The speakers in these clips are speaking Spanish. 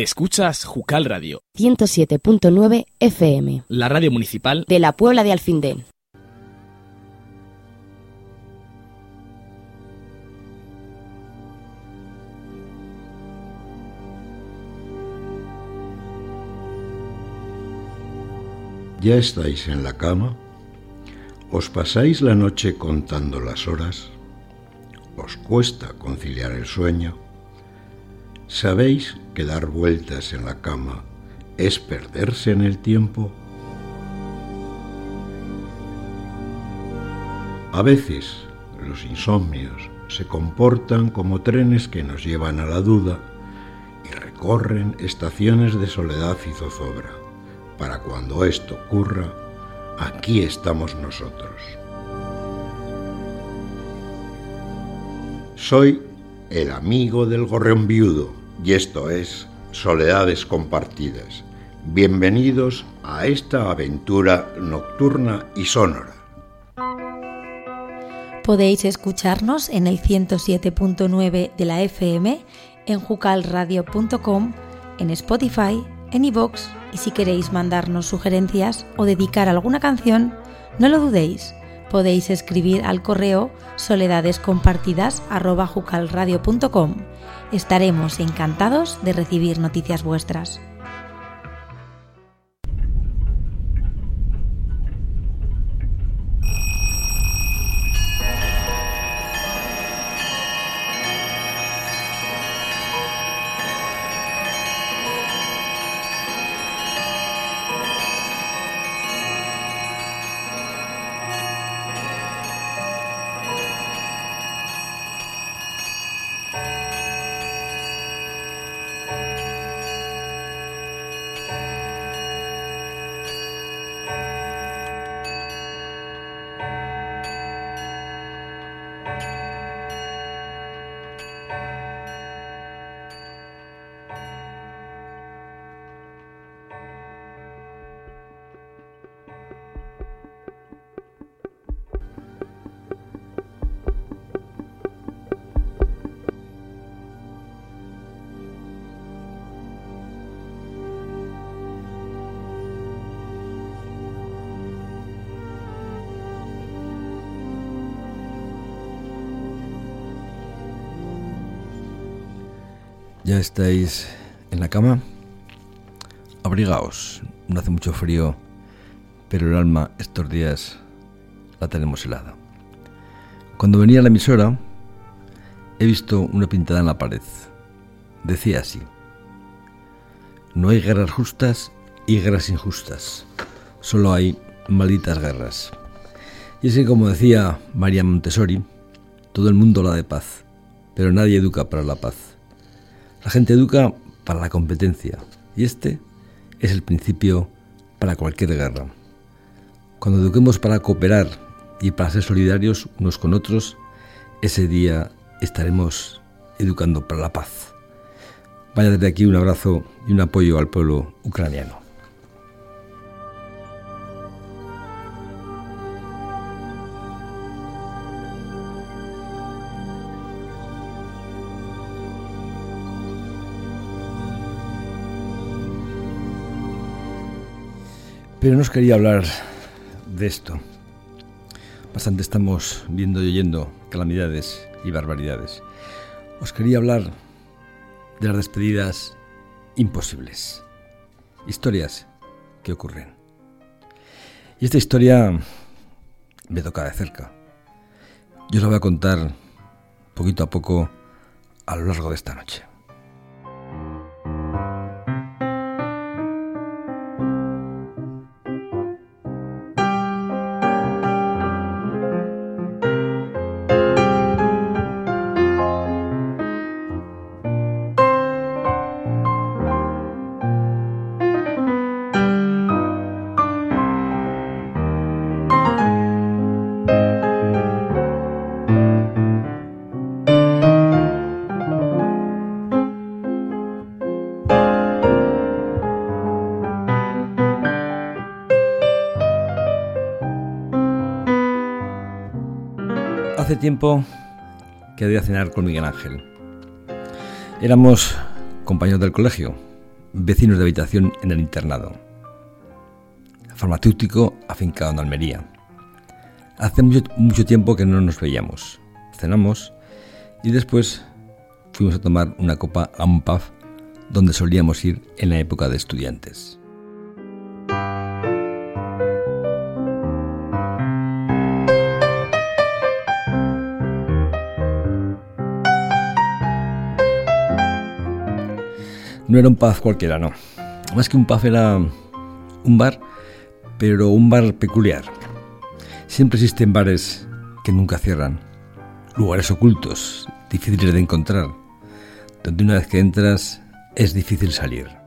Escuchas Jucal Radio, 107.9 FM, la radio municipal de la Puebla de Alfindén. ¿Ya estáis en la cama? ¿Os pasáis la noche contando las horas? ¿Os cuesta conciliar el sueño? ¿Sabéis que dar vueltas en la cama es perderse en el tiempo? A veces los insomnios se comportan como trenes que nos llevan a la duda y recorren estaciones de soledad y zozobra. Para cuando esto ocurra, aquí estamos nosotros. Soy el amigo del gorrión viudo y esto es Soledades Compartidas. Bienvenidos a esta aventura nocturna y sonora. Podéis escucharnos en el 107.9 de la FM, en jucalradio.com, en Spotify, en iVoox y si queréis mandarnos sugerencias o dedicar alguna canción, no lo dudéis. Podéis escribir al correo soledadescompartidas@jucalradio.com. Estaremos encantados de recibir noticias vuestras. ¿Ya estáis en la cama? Abrigaos, no hace mucho frío, pero el alma estos días la tenemos helada. Cuando venía a la emisora, he visto una pintada en la pared. Decía así, no hay guerras justas y guerras injustas, solo hay malditas guerras. Y es que como decía María Montessori, todo el mundo la de paz, pero nadie educa para la paz. La gente educa para la competencia y este es el principio para cualquier guerra. Cuando eduquemos para cooperar y para ser solidarios unos con otros, ese día estaremos educando para la paz. Vaya desde aquí un abrazo y un apoyo al pueblo ucraniano. Pero no os quería hablar de esto. Bastante estamos viendo y oyendo calamidades y barbaridades. Os quería hablar de las despedidas imposibles. Historias que ocurren. Y esta historia me toca de cerca. Yo os la voy a contar poquito a poco a lo largo de esta noche. Tiempo que a cenar con Miguel Ángel. Éramos compañeros del colegio, vecinos de habitación en el internado. Farmacéutico afincado en Almería. Hace mucho, mucho tiempo que no nos veíamos. Cenamos y después fuimos a tomar una copa a un pub donde solíamos ir en la época de estudiantes. No era un pub cualquiera, no. Más que un pub era un bar, pero un bar peculiar. Siempre existen bares que nunca cierran, lugares ocultos, difíciles de encontrar, donde una vez que entras es difícil salir.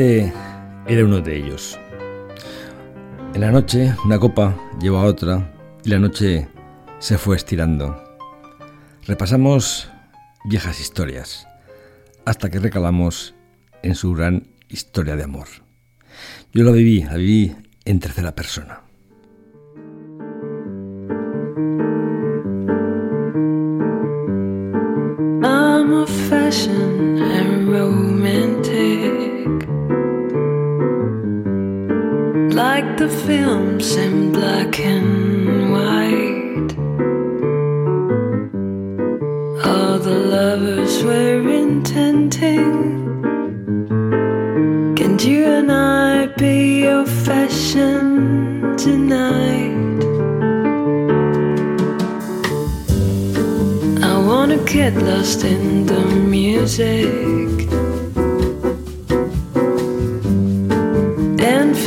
Era uno de ellos. En la noche, una copa llevó a otra y la noche se fue estirando. Repasamos viejas historias hasta que recalamos en su gran historia de amor. Yo la viví, la viví en tercera persona. Like the films in black and white. All the lovers were intending. Can you and I be your fashion tonight? I wanna get lost in the music.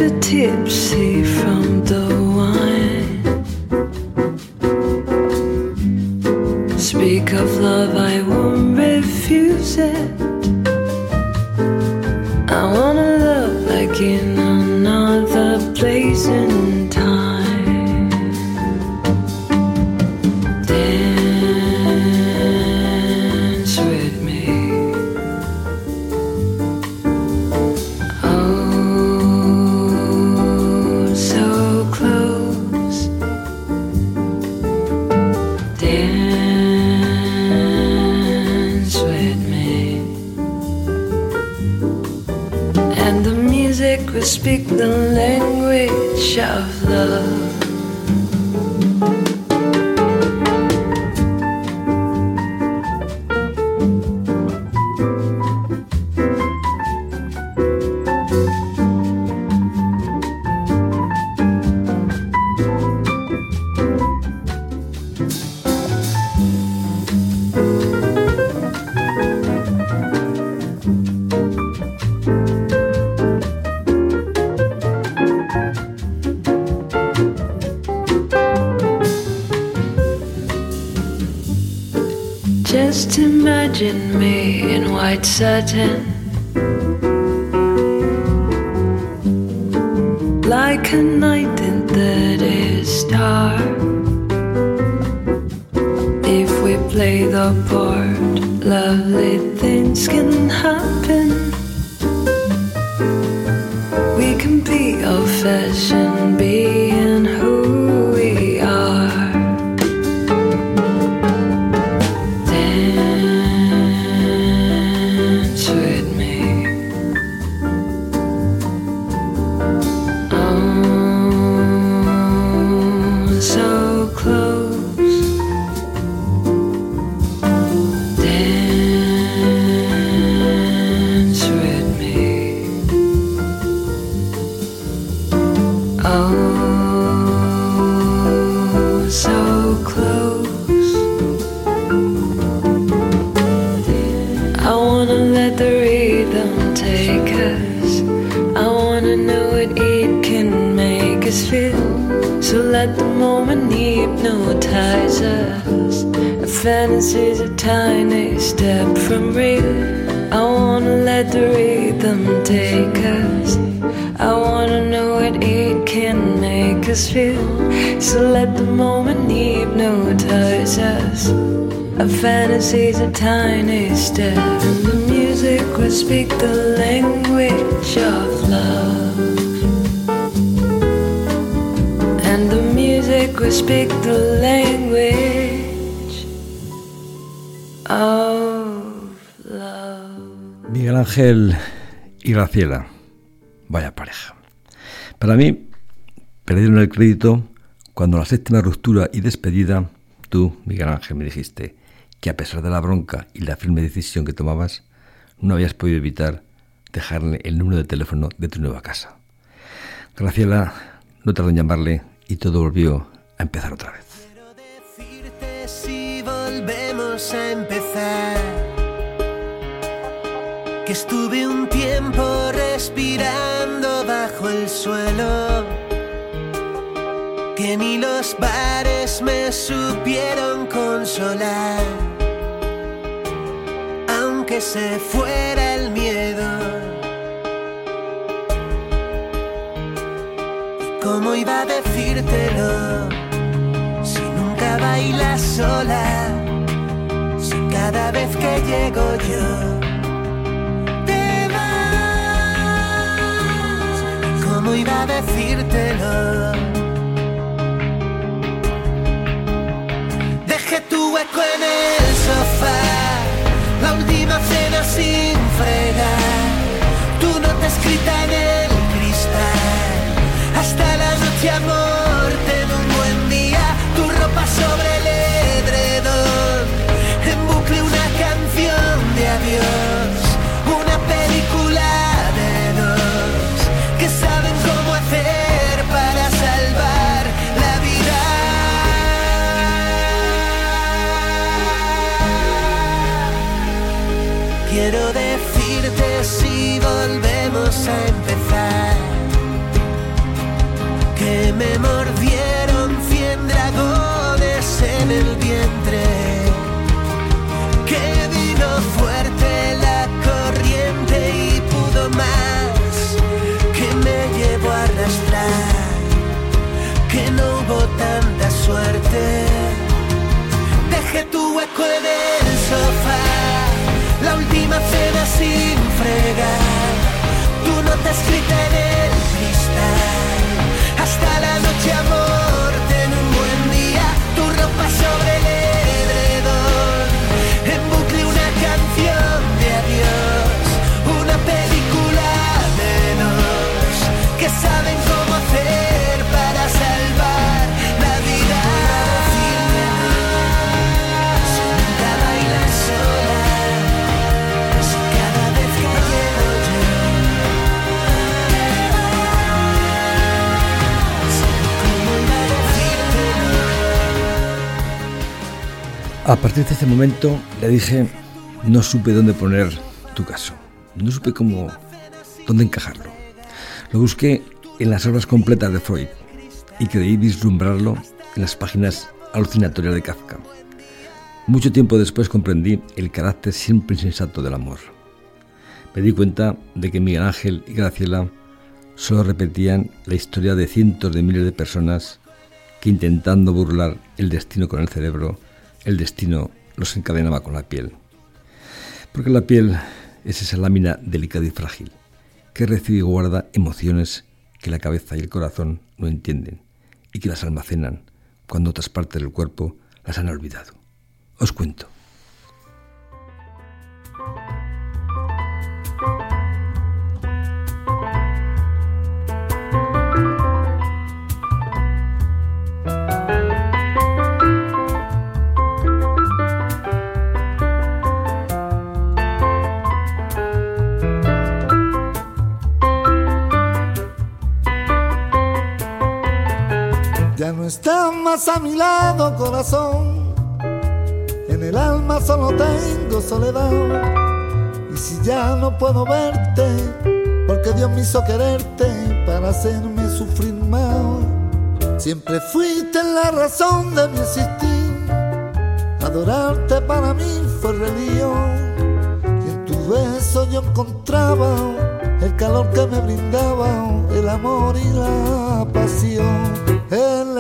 And tipsy from the wine. Speak of love, I won't refuse it. I wanna love like in another place and speak the language of love. certain take us. I wanna know what it can make us feel. So let the moment hypnotize us. A fantasy's a tiny step from real. I wanna let the rhythm take us. I wanna know what it can make us feel. So let the moment hypnotize us. Our fantasies a tiny step, and the music will speak the language of love. And the music will speak the language of love. Miguel Ángel y Graciela, vaya pareja. Para mí, perdieron el crédito cuando la séptima ruptura y despedida, tú, Miguel Ángel, me dijiste que a pesar de la bronca y la firme decisión que tomabas, no habías podido evitar dejarle el número de teléfono de tu nueva casa. Graciela no tardó en llamarle y todo volvió a empezar otra vez. Quiero decirte si volvemos a empezar que estuve un tiempo respirando bajo el suelo, que ni los bares me supieron consolar, aunque se fuera el miedo. ¿Y cómo iba a decírtelo? Si nunca bailas sola, si cada vez que llego yo te ¿cómo iba a decírtelo? Dejé tu hueco en el sofá, la última cena sin fregar, tu nota escrita en el A partir de ese momento le dije, no supe dónde poner tu caso, no supe cómo, dónde encajarlo. Lo busqué en las obras completas de Freud y creí vislumbrarlo en las páginas alucinatorias de Kafka. Mucho tiempo después comprendí el carácter siempre insensato del amor. Me di cuenta de que Miguel Ángel y Graciela solo repetían la historia de cientos de miles de personas que intentando burlar el destino con el cerebro, el destino los encadenaba con la piel. Porque la piel es esa lámina delicada y frágil, que recibe y guarda emociones que la cabeza y el corazón no entienden y que las almacenan cuando otras partes del cuerpo las han olvidado. Os cuento. Estás más a mi lado, corazón. En el alma solo tengo soledad. Y si ya no puedo verte, porque Dios me hizo quererte para hacerme sufrir más. Siempre fuiste la razón de mi existir. Adorarte para mí fue religión. Y en tu beso yo encontraba el calor que me brindaba, el amor y la pasión.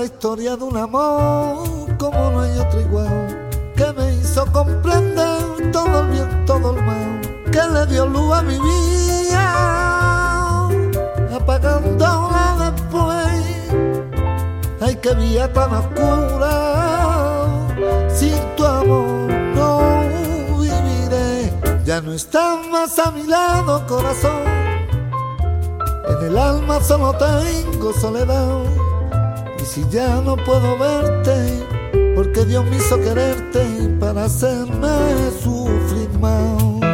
La historia de un amor como no hay otro igual, que me hizo comprender todo el bien, todo el mal, que le dio luz a mi vida, apagándola después. Ay, que vía tan oscura, sin tu amor no viviré. Ya no estás más a mi lado, corazón. En el alma solo tengo soledad. Y si ya no puedo verte, porque Dios me hizo quererte para hacerme sufrir más.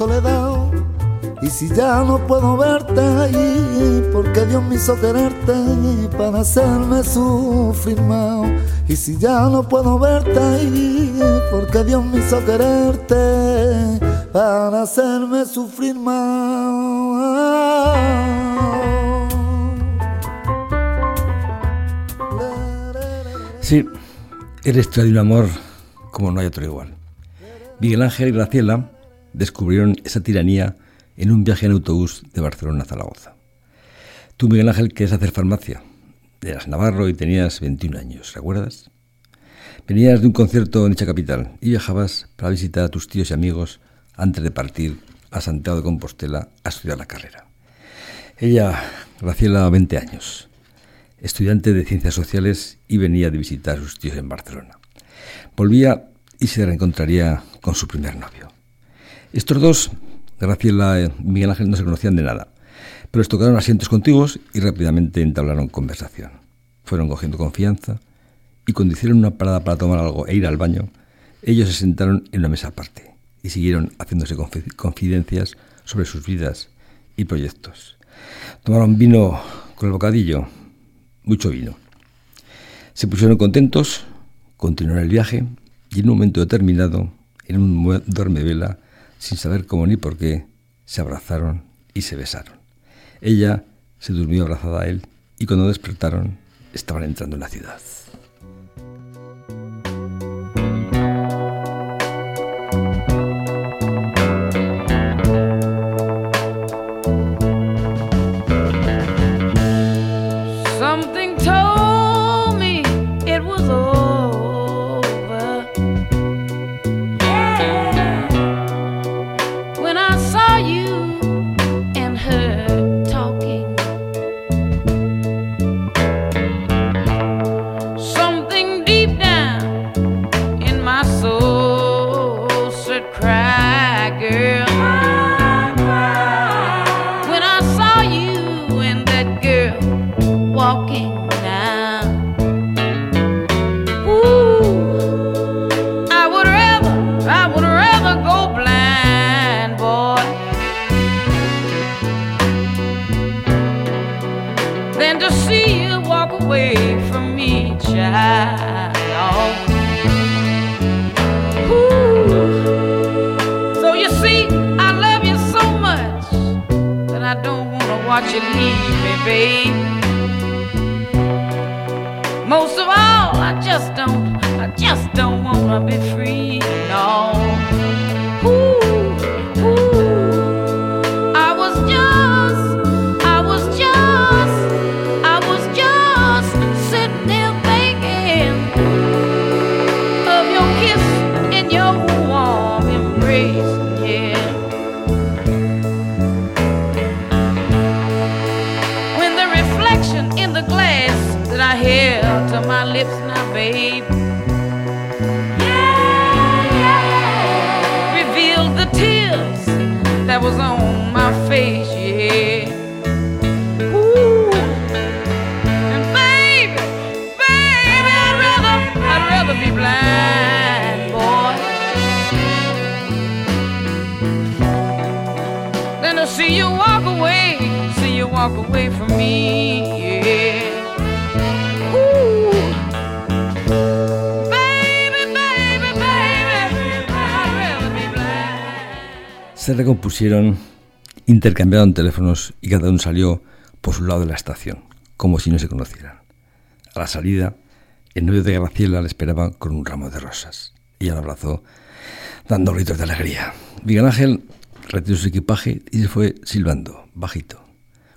Soledad. Y si ya no puedo verte ahí, porque Dios me hizo quererte para hacerme sufrir más. Y si ya no puedo verte ahí, porque Dios me hizo quererte para hacerme sufrir más. Sí, historia de un amor como no hay otro igual. Miguel Ángel y Graciela descubrieron esa tiranía en un viaje en autobús de Barcelona a Zaragoza. Tú, Miguel Ángel, querías hacer farmacia. Eras navarro y tenías 21 años, ¿recuerdas? Venías de un concierto en dicha capital y viajabas para visitar a tus tíos y amigos antes de partir a Santiago de Compostela a estudiar la carrera. Ella, Graciela, 20 años, estudiante de Ciencias Sociales y venía de visitar a sus tíos en Barcelona. Volvía y se reencontraría con su primer novio. Estos dos Graciela y Miguel Ángel no se conocían de nada, pero les tocaron asientos contiguos y rápidamente entablaron conversación. Fueron cogiendo confianza y cuando hicieron una parada para tomar algo e ir al baño, ellos se sentaron en una mesa aparte y siguieron haciéndose confidencias sobre sus vidas y proyectos. Tomaron vino con el bocadillo, mucho vino. Se pusieron contentos, continuaron el viaje y en un momento determinado, en un duerme vela, sin saber cómo ni por qué, se abrazaron y se besaron. Ella se durmió abrazada a él y cuando despertaron estaban entrando en la ciudad. You leave me, babe. Most of all, I just don't, I just don't wanna be free, Se recompusieron, intercambiaron teléfonos y cada uno salió por su lado de la estación, como si no se conocieran. A la salida, el novio de Graciela le esperaba con un ramo de rosas. Ella lo abrazó, dando gritos de alegría. Miguel Ángel retiró su equipaje y se fue silbando, bajito.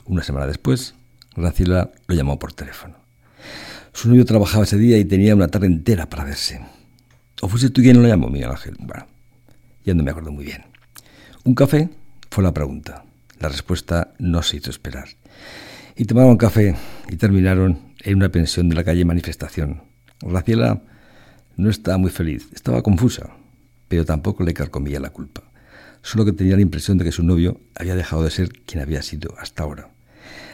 Una semana después, Graciela lo llamó por teléfono. Su novio trabajaba ese día y tenía una tarde entera para verse. ¿O fuiste tú quien lo llamó, Miguel Ángel? Ya no me acuerdo muy bien. ¿Un café? Fue la pregunta. La respuesta no se hizo esperar. Y tomaron café y terminaron en una pensión de la calle Manifestación. Graciela no estaba muy feliz, estaba confusa, pero tampoco le carcomía la culpa. Solo que tenía la impresión de que su novio había dejado de ser quien había sido hasta ahora.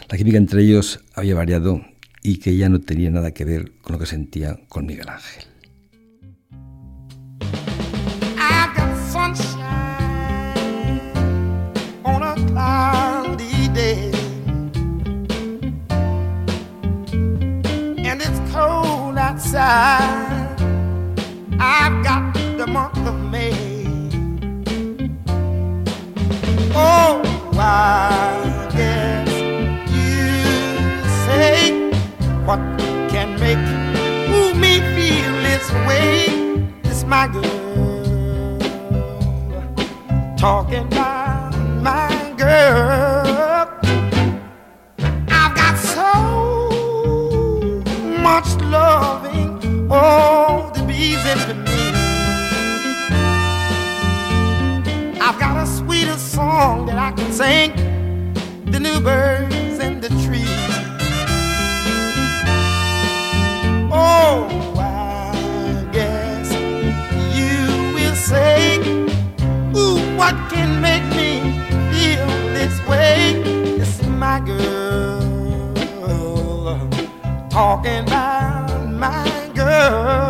La química entre ellos había variado y que ella no tenía nada que ver con lo que sentía con Miguel Ángel. I've got the month of May. Oh, I guess you say what can make ooh, me feel this way. It's my girl talking about oh, the bees into me. I've got a sweeter song that I can sing, the new birds in the trees. Oh, I guess you will say, Ooh, what can make me feel this way? It's my girl talking about my love.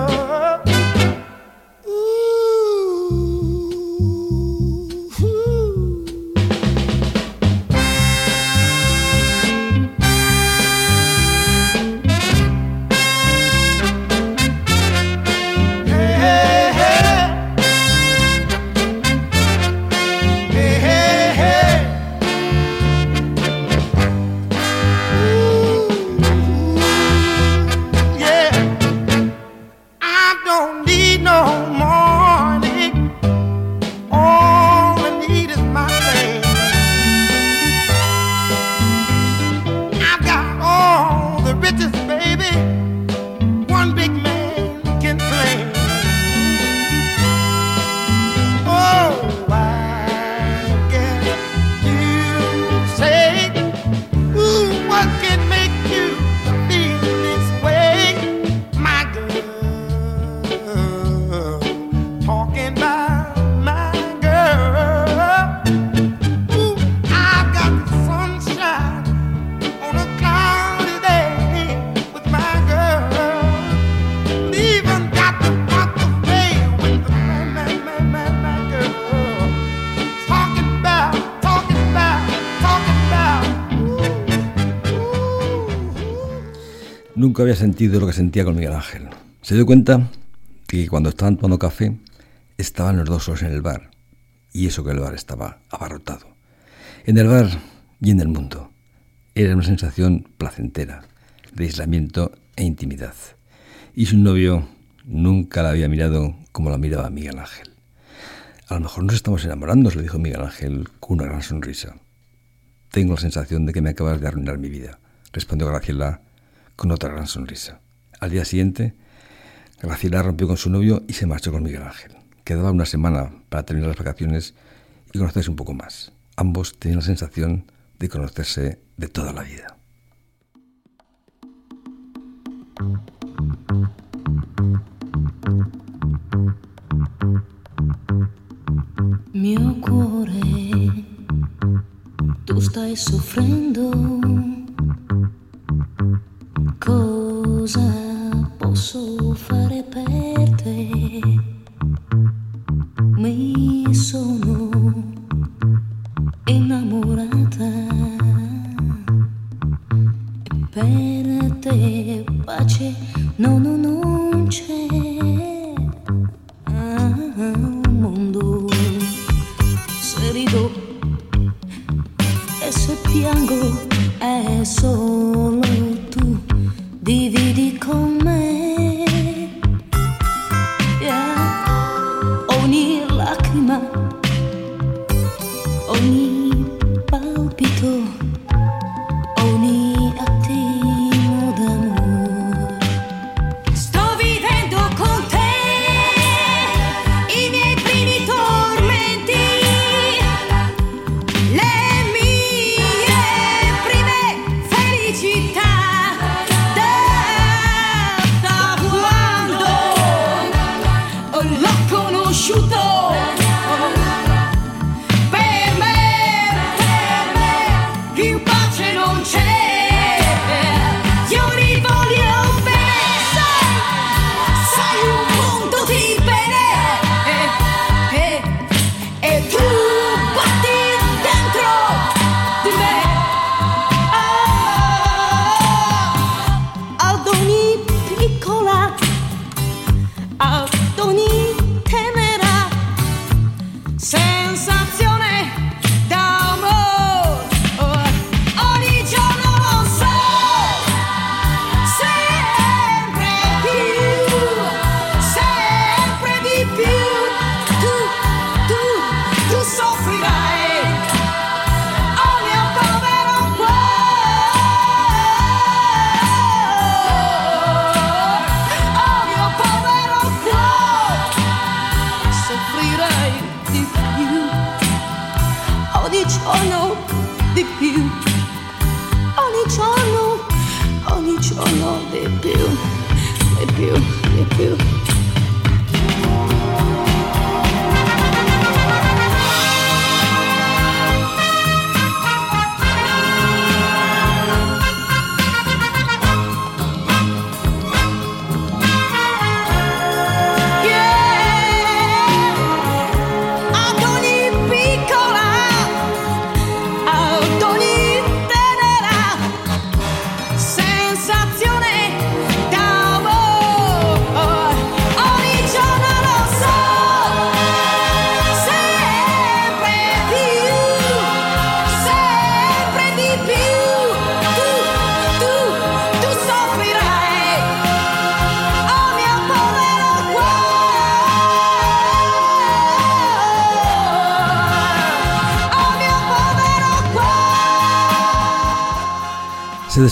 Sentido lo que sentía con Miguel Ángel. Se dio cuenta que cuando estaban tomando café, estaban los dos solos en el bar. Y eso que el bar estaba abarrotado. En el bar y en el mundo. Era una sensación placentera, de aislamiento e intimidad. Y su novio nunca la había mirado como la miraba Miguel Ángel. A lo mejor nos estamos enamorando, se dijo Miguel Ángel con una gran sonrisa. Tengo la sensación de que me acabas de arruinar mi vida, respondió Graciela con otra gran sonrisa. Al día siguiente, Graciela rompió con su novio y se marchó con Miguel Ángel. Quedaba una semana para terminar las vacaciones y conocerse un poco más. Ambos tenían la sensación de conocerse de toda la vida. mio cuore soffrendo. Cosa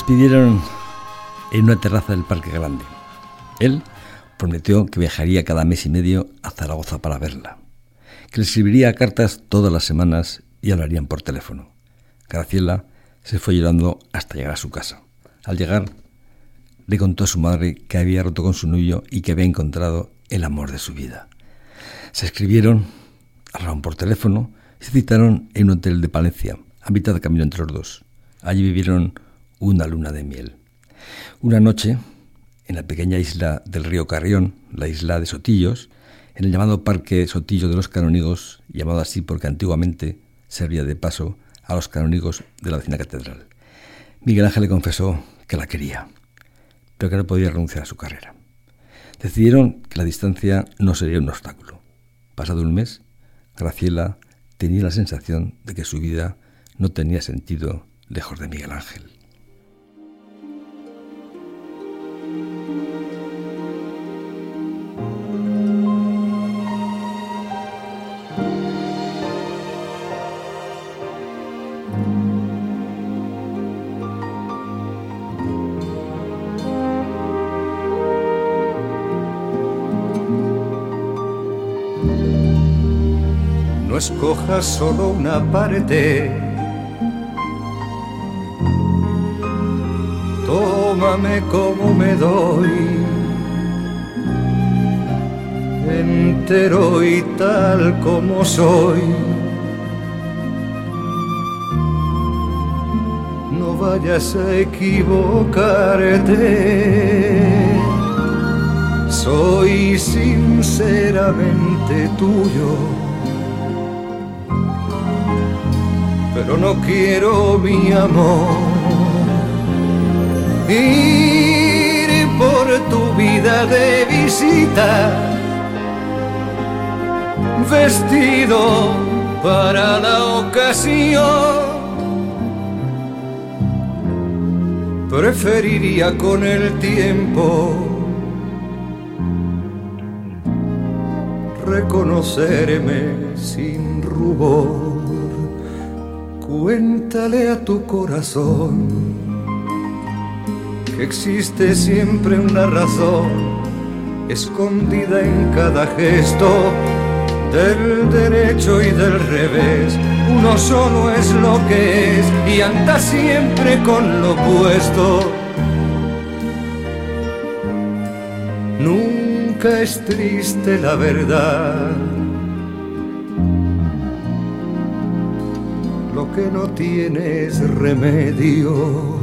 despidieron en una terraza del Parque Grande. Él prometió que viajaría cada mes y medio a Zaragoza para verla, que le escribiría cartas todas las semanas y hablarían por teléfono. Graciela se fue llorando hasta llegar a su casa. Al llegar, le contó a su madre que había roto con su novio y que había encontrado el amor de su vida. Se escribieron, hablaron por teléfono y se citaron en un hotel de Palencia, a mitad de camino entre los dos. Allí vivieron una luna de miel. Una noche, en la pequeña isla del río Carrión, la isla de Sotillos, en el llamado Parque Sotillo de los Canónigos, llamado así porque antiguamente servía de paso a los canónigos de la vecina catedral. Miguel Ángel le confesó que la quería, pero que no podía renunciar a su carrera. Decidieron que la distancia no sería un obstáculo. Pasado un mes, Graciela tenía la sensación de que su vida no tenía sentido lejos de Miguel Ángel. No escojas solo una parte. Tómame como me doy, entero y tal como soy. vayas a equivocarte. Soy sinceramente tuyo, pero no quiero mi amor ir por tu vida de visita, vestido para la ocasión. Preferiría con el tiempo reconocerme sin. Cuéntale a tu corazón que existe siempre una razón escondida en cada gesto del derecho y del revés. Uno solo es lo que es y anda siempre con lo opuesto. Nunca es triste la verdad. Que no tiene es remedio.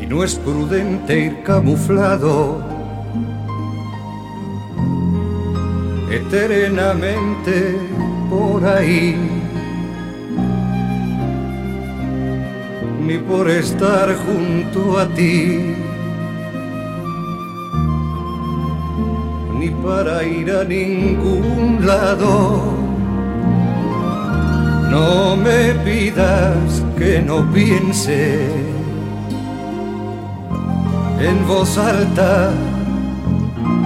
y no es prudente ir camuflado eternamente por ahí, ni por estar junto a ti, para ir a ningún lado. No me pidas que no piense en voz alta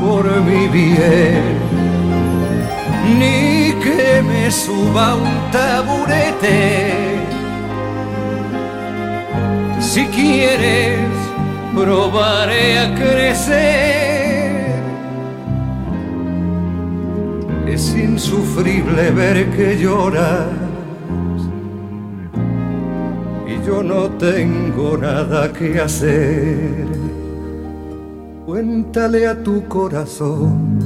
por mi bien, ni que me suba un taburete. Si quieres, probaré a crecer. Es insufrible ver que lloras y yo no tengo nada que hacer. Cuéntale a tu corazón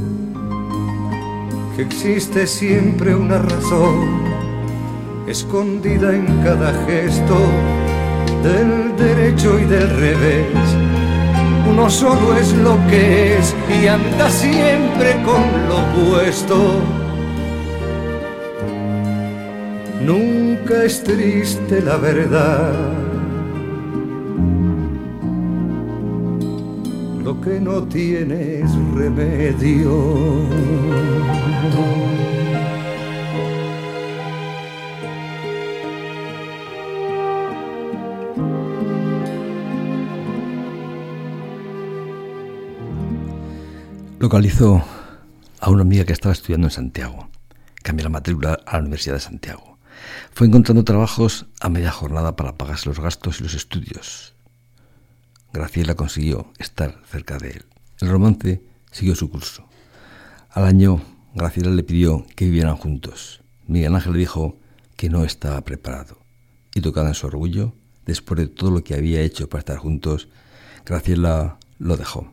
que existe siempre una razón escondida en cada gesto del derecho y del revés. Uno solo es lo que es y anda siempre con lo opuesto. Nunca es triste la verdad. Lo que no tiene es remedio. Localizó a una amiga que estaba estudiando en Santiago. Cambió la matrícula a la Universidad de Santiago. Fue encontrando trabajos a media jornada para pagarse los gastos y los estudios. Graciela consiguió estar cerca de él. El romance siguió su curso. Al año, Graciela le pidió que vivieran juntos. Miguel Ángel le dijo que no estaba preparado. Y tocada en su orgullo, después de todo lo que había hecho para estar juntos, Graciela lo dejó.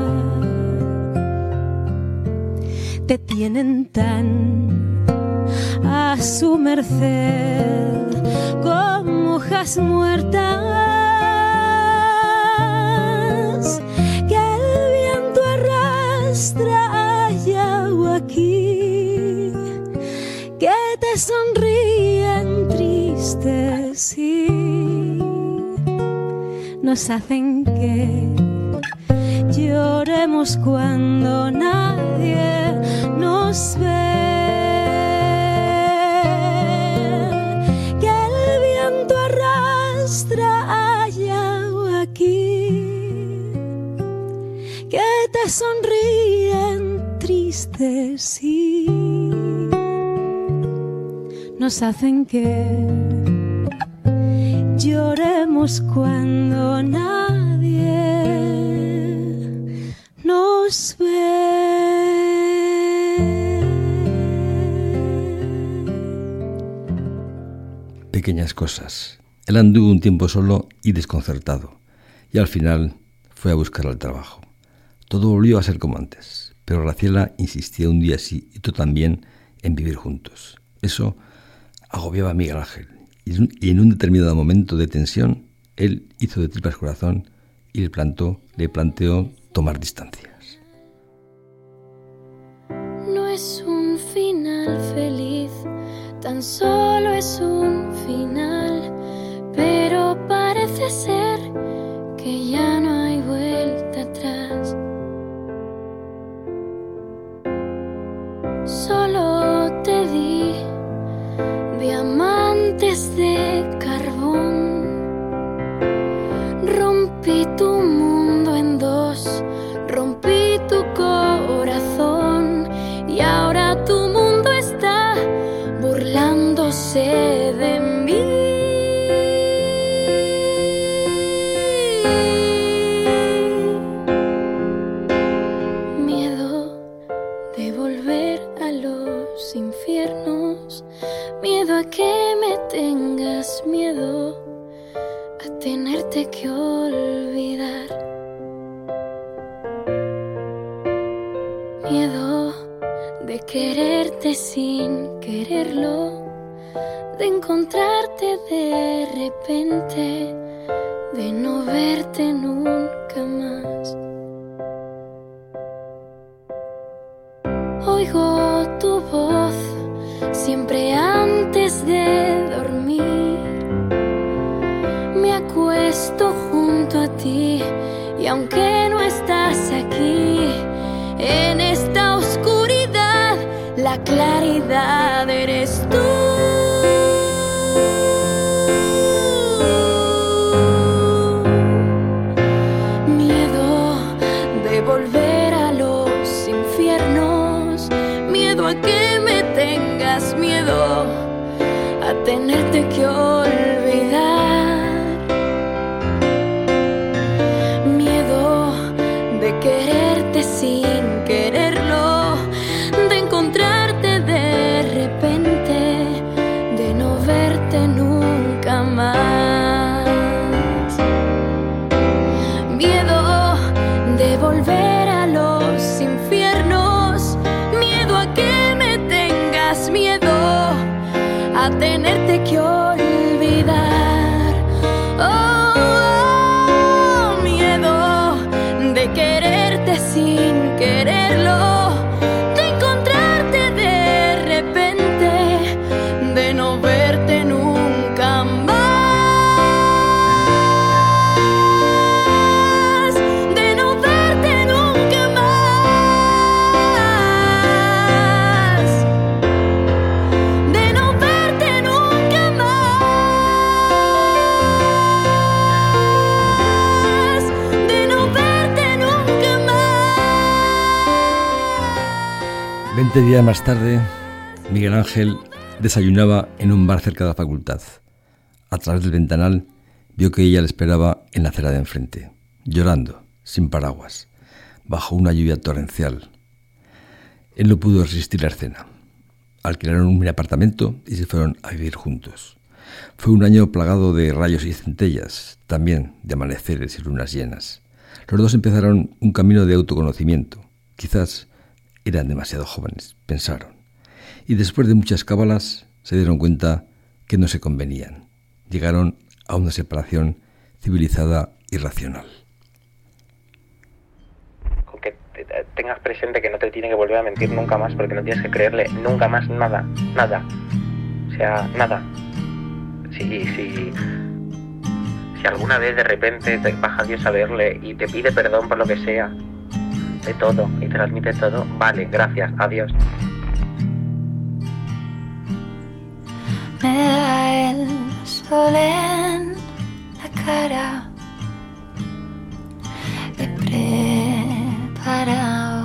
te tienen tan a su merced como hojas muertas que el viento arrastra allá o aquí, que te sonríen tristes y nos hacen que lloremos cuando nadie nos ve. Que el viento arrastra allá o aquí, que te sonríen tristes y nos hacen que lloremos cuando nadie Pequeñas cosas. Él anduvo un tiempo solo y desconcertado, y al final fue a buscar al trabajo. Todo volvió a ser como antes, pero Graciela insistía un día sí y tú también en vivir juntos. Eso agobiaba a Miguel Ángel, y en un determinado momento de tensión, él hizo de tripas corazón y le, plantó, le planteó tomar distancias. No es un final feliz, tan solo es un final, pero parece ser que ya Veinte días más tarde, Miguel Ángel desayunaba en un bar cerca de la facultad. A través del ventanal vio que ella le esperaba en la acera de enfrente, llorando, sin paraguas, bajo una lluvia torrencial. Él no pudo resistir la escena. Alquilaron un apartamento y se fueron a vivir juntos. Fue un año plagado de rayos y centellas, también de amaneceres y lunas llenas. Los dos empezaron un camino de autoconocimiento. Quizás eran demasiado jóvenes, pensaron. Y después de muchas cábalas se dieron cuenta que no se convenían. Llegaron a una separación civilizada y racional. Con que te- te- tengas presente que no te tiene que volver a mentir nunca más porque no tienes que creerle nunca más nada, nada. sea, nada. Si, si, si alguna vez de repente te baja Dios a verle y te pide perdón por lo que sea, de todo, y te transmite todo, vale, gracias, adiós. Me da el sol en la cara. He preparado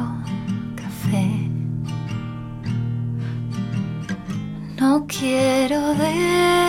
café. No quiero decir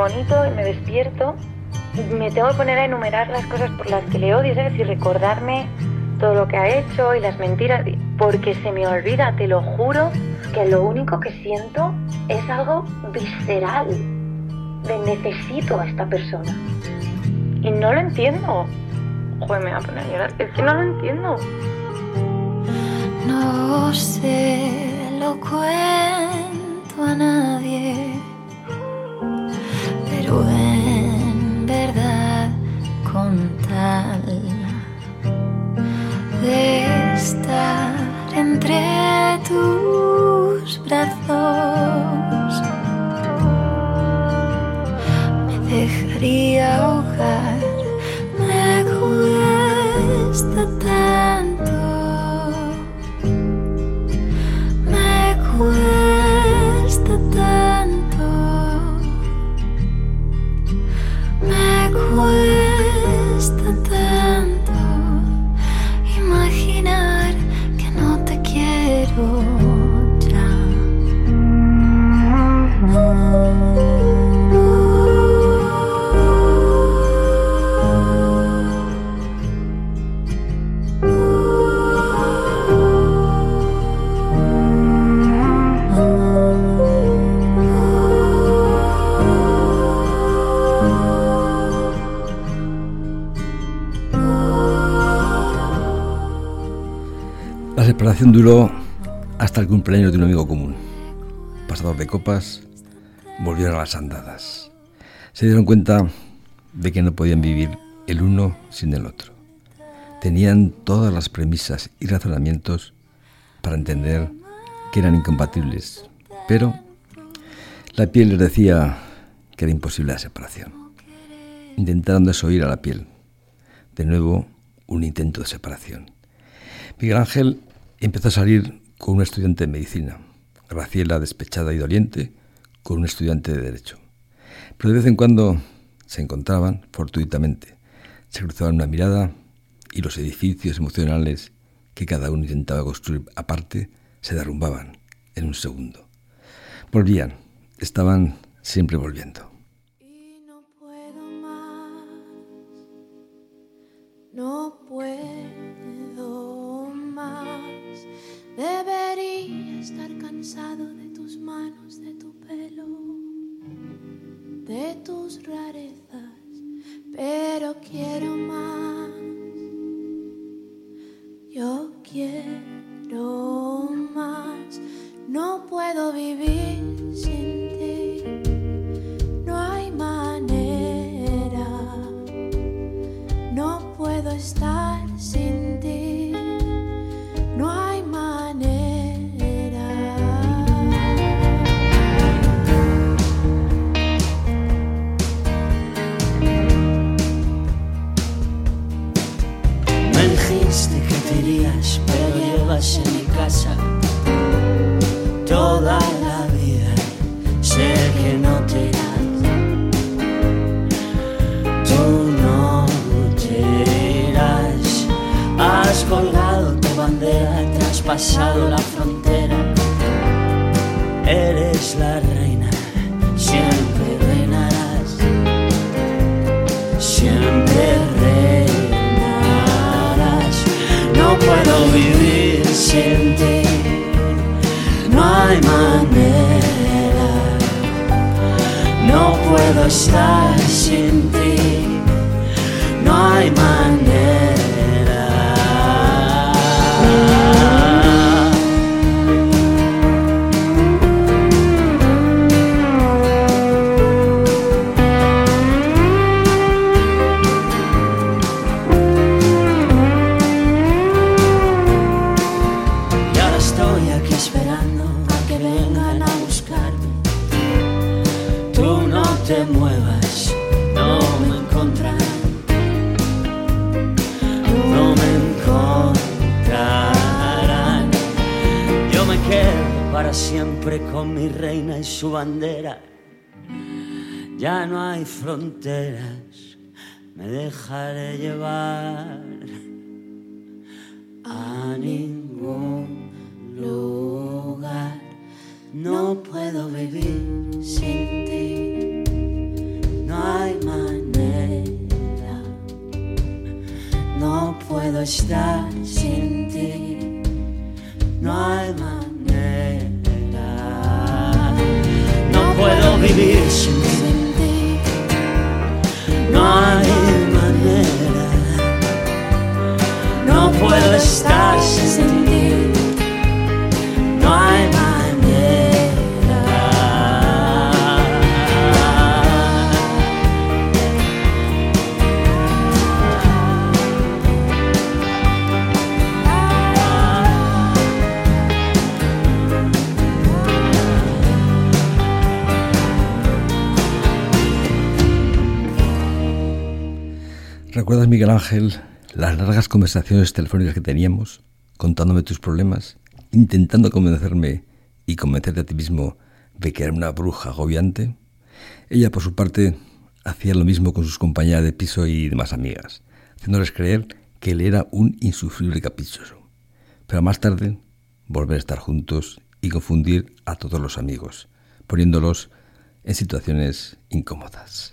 bonito y me despierto me tengo que poner a enumerar las cosas por las que le odio, ¿sabes? Y recordarme todo lo que ha hecho y las mentiras, porque se me olvida, te lo juro, que lo único que siento es algo visceral, de necesito a esta persona. Y no lo entiendo. Joder, me voy a poner a llorar, es que no lo entiendo. No se lo cuento a nadie, verdad con tal de estar La separación duró hasta el cumpleaños de un amigo común. Pasados de copas, volvieron a las andadas. Se dieron cuenta de que no podían vivir el uno sin el otro. Tenían todas las premisas y razonamientos para entender que eran incompatibles, pero la piel les decía que era imposible la separación. Intentaron desoír a la piel. De nuevo, un intento de separación. Miguel Ángel empezó a salir con una estudiante de medicina, Graciela, despechada y doliente, con un estudiante de derecho. Pero de vez en cuando se encontraban fortuitamente, se cruzaban una mirada y los edificios emocionales que cada uno intentaba construir aparte se derrumbaban en un segundo. Volvían, estaban siempre volviendo. Tus rarezas, pero quiero más. Yo quiero más. No puedo vivir pasado la frontera. Eres la reina, siempre reinarás. Siempre reinarás. No puedo vivir sin ti. No hay manera. No puedo estar sin ti. No hay manera. conté Miguel Ángel, las largas conversaciones telefónicas que teníamos, contándome tus problemas, intentando convencerme y convencerte a ti mismo de que era una bruja agobiante? Ella, por su parte, hacía lo mismo con sus compañeras de piso y demás amigas, haciéndoles creer que él era un insufrible caprichoso. Pero más tarde, volver a estar juntos y confundir a todos los amigos, poniéndolos en situaciones incómodas.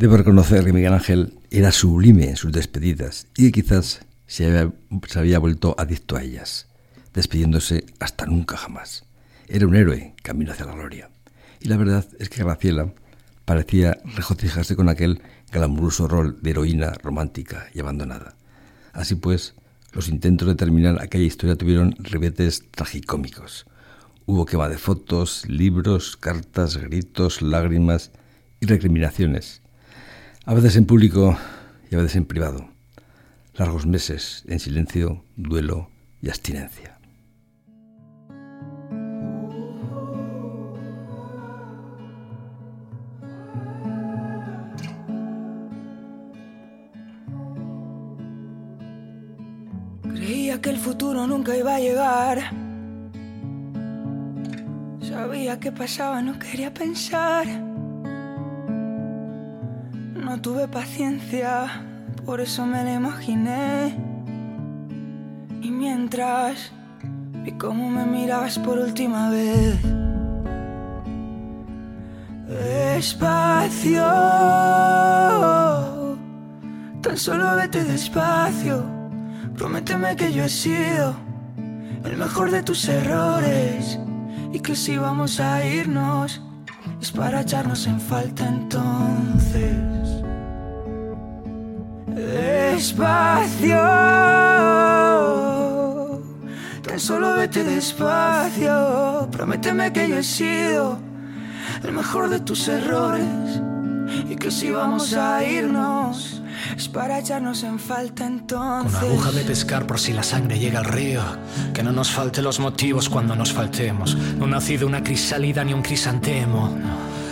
Debo reconocer que Miguel Ángel era sublime en sus despedidas y que quizás se había, vuelto adicto a ellas, despidiéndose hasta nunca jamás. Era un héroe camino hacia la gloria. Y la verdad es que Graciela parecía regocijarse con aquel glamuroso rol de heroína romántica y abandonada. Así pues, los intentos de terminar aquella historia tuvieron ribetes tragicómicos. Hubo quema de fotos, libros, cartas, gritos, lágrimas y recriminaciones. A veces en público y a veces en privado. Largos meses en silencio, duelo y abstinencia. Creía que el futuro nunca iba a llegar. Sabía que pasaba, no quería pensar. No tuve paciencia, por eso me lo imaginé. Y mientras vi cómo me mirabas por última vez. Despacio, tan solo vete despacio. Prométeme que yo he sido el mejor de tus errores y que si vamos a irnos es para echarnos en falta entonces. Despacio, tan solo vete despacio. Prométeme que yo he sido el mejor de tus errores y que si vamos a irnos es para echarnos en falta entonces. Con aguja de pescar por si la sangre llega al río. Que no nos falte los motivos cuando nos faltemos. No nací de una crisálida ni un crisantemo.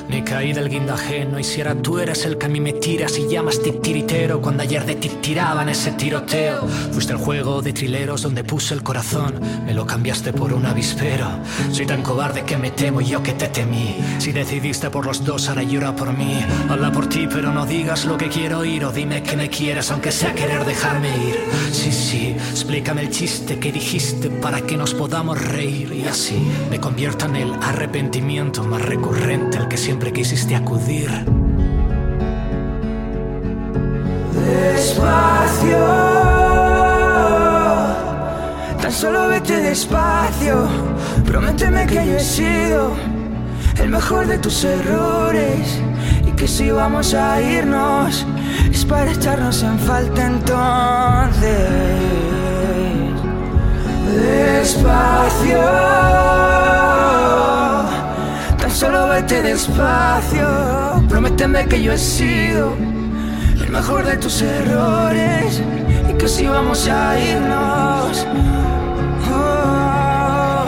Ni caí del guindajeno y si ahora tú eres el que a mí me tiras y llamas titiritero cuando ayer de ti tiraban ese tiroteo. Fuiste el juego de trileros donde puse el corazón, me lo cambiaste por un avispero. Soy tan cobarde que me temo yo que te temí. Si decidiste por los dos, ahora llora por mí. Habla por ti, pero no digas lo que quiero oír o dime que me quieres, aunque sea querer dejarme ir. Sí, sí, explícame el chiste que dijiste para que nos podamos reír y así me convierta en el arrepentimiento más recurrente al que siempre quisiste acudir. Despacio, tan solo vete despacio. Prométeme que yo he sido el mejor de tus errores y que si vamos a irnos es para echarnos en falta entonces. Despacio, solo vete despacio. Prométeme que yo he sido el mejor de tus errores y que si vamos a irnos. Oh,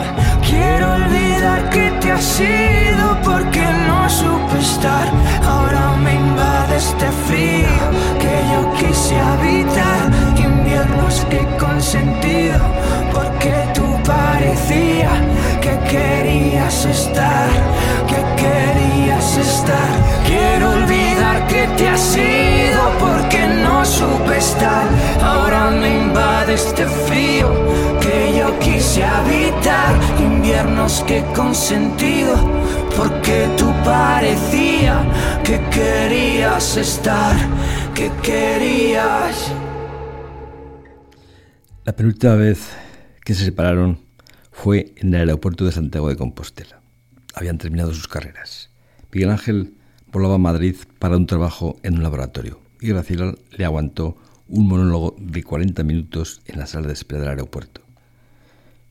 quiero olvidar que te has ido porque no supe estar. Ahora me invade este frío que yo quise habitar. Inviernos que he consentido porque tú parecía que querías estar, que querías estar. Quiero olvidar que te has ido porque no supe estar. Ahora me invade este frío que yo quise habitar. Inviernos que consentido porque tú parecía que querías estar, que querías. La penúltima vez que se separaron fue en el aeropuerto de Santiago de Compostela. Habían terminado sus carreras. Miguel Ángel volaba a Madrid para un trabajo en un laboratorio y Graciela le aguantó un monólogo de 40 minutos en la sala de espera del aeropuerto.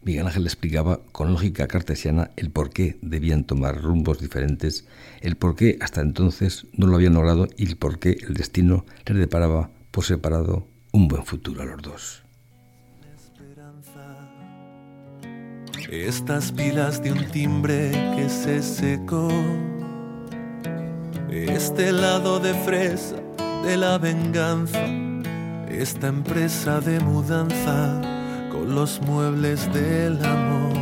Miguel Ángel explicaba con lógica cartesiana el por qué debían tomar rumbos diferentes, el por qué hasta entonces no lo habían logrado y el por qué el destino les deparaba por separado un buen futuro a los dos. Estas pilas de un timbre que se secó. Este lado de fresa de la venganza. Esta empresa de mudanza con los muebles del amor.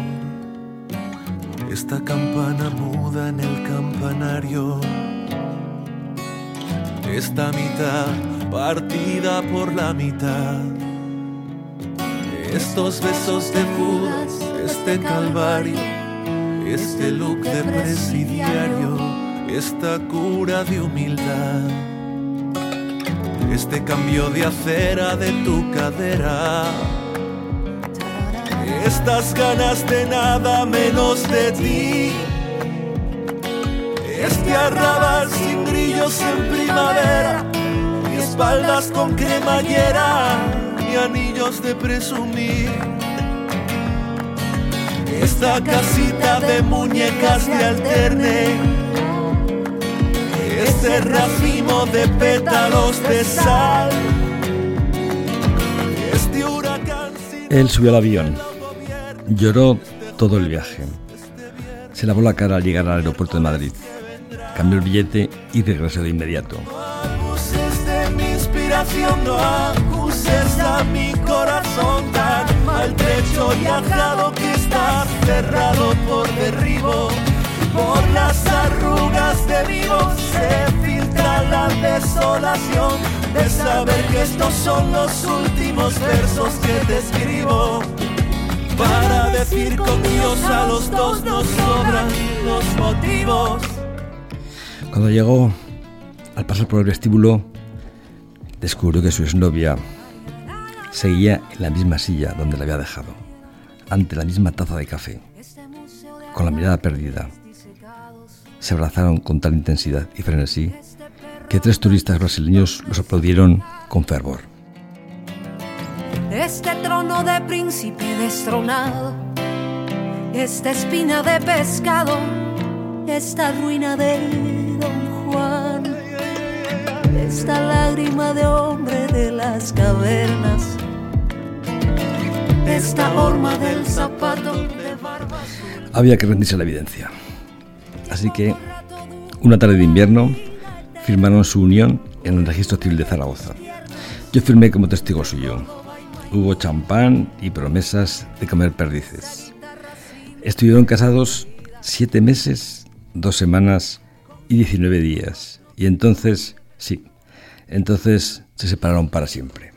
Esta campana muda en el campanario. Esta mitad partida por la mitad. Estos besos de Judas, este calvario, este look de presidiario, esta cura de humildad, este cambio de acera de tu cadera, estas ganas de nada menos de ti, este arrabal sin grillos en primavera, y espaldas con cremallera y anillos de presumir. Esta casita de muñecas de alterne, ese racimo de pétalos de sal. Este huracán Él subió al avión. Lloró todo el viaje. Se lavó la cara al llegar al aeropuerto de Madrid. Cambió el billete y regresó de inmediato. no a mi corazón tan maltrecho y ajado que está cerrado por derribo. Por las arrugas de vivo se filtra la desolación de saber que estos son los últimos versos que te escribo. Para decir con Dios a los dos nos sobran los motivos. Cuando llegó, al pasar por el vestíbulo, descubrió que su exnovia seguía en la misma silla donde la había dejado, ante la misma taza de café, con la mirada perdida. Se abrazaron con tal intensidad y frenesí que tres turistas brasileños los aplaudieron con fervor. Este trono de príncipe destronado, esta espina de pescado, esta ruina de Don Juan, esta lágrima de hombre de las cavernas, esta del zapato de. Había que rendirse a la evidencia. Así que, una tarde de invierno, firmaron su unión en el registro civil de Zaragoza. Yo firmé como testigo suyo. Hubo champán y promesas de comer perdices. Estuvieron casados siete meses, dos semanas y 19 días. Y entonces, sí, entonces se separaron para siempre.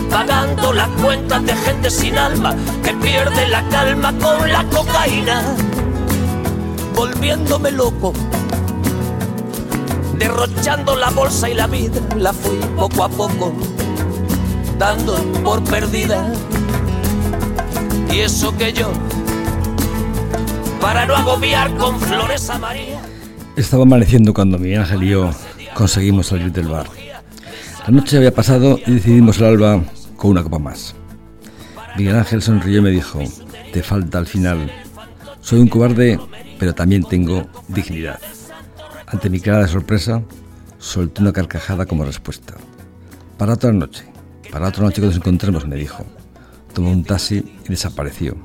pagando las cuentas de gente sin alma que pierde la calma con la cocaína, volviéndome loco, derrochando la bolsa y la vida, la fui poco a poco, dando por perdida. Y eso que yo, para no agobiar con flores a. Estaba amaneciendo cuando mi ángel y yo conseguimos salir del bar. La noche había pasado y decidimos el alba con una copa más. Miguel Ángel sonrió y me dijo, te falta al final. Soy un cobarde, pero también tengo dignidad. Ante mi cara de sorpresa, solté una carcajada como respuesta. Para otra noche, para otra noche que nos encontremos, me dijo. Tomó un taxi y desapareció.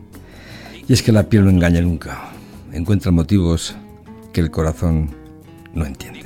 Y es que la piel no engaña nunca. Encuentra motivos que el corazón no entiende.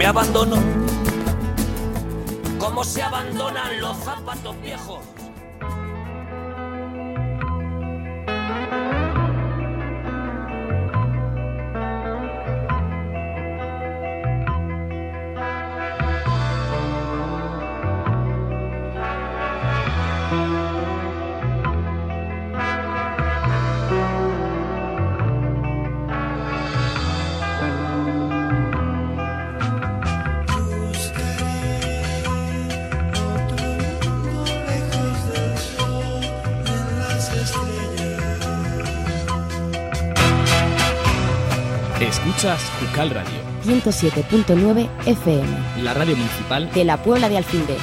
me abandonó. Como se abandonan los zapatos viejos. Escuchas Jucal Radio, 107.9 FM. la radio municipal de la Puebla de Alfindén.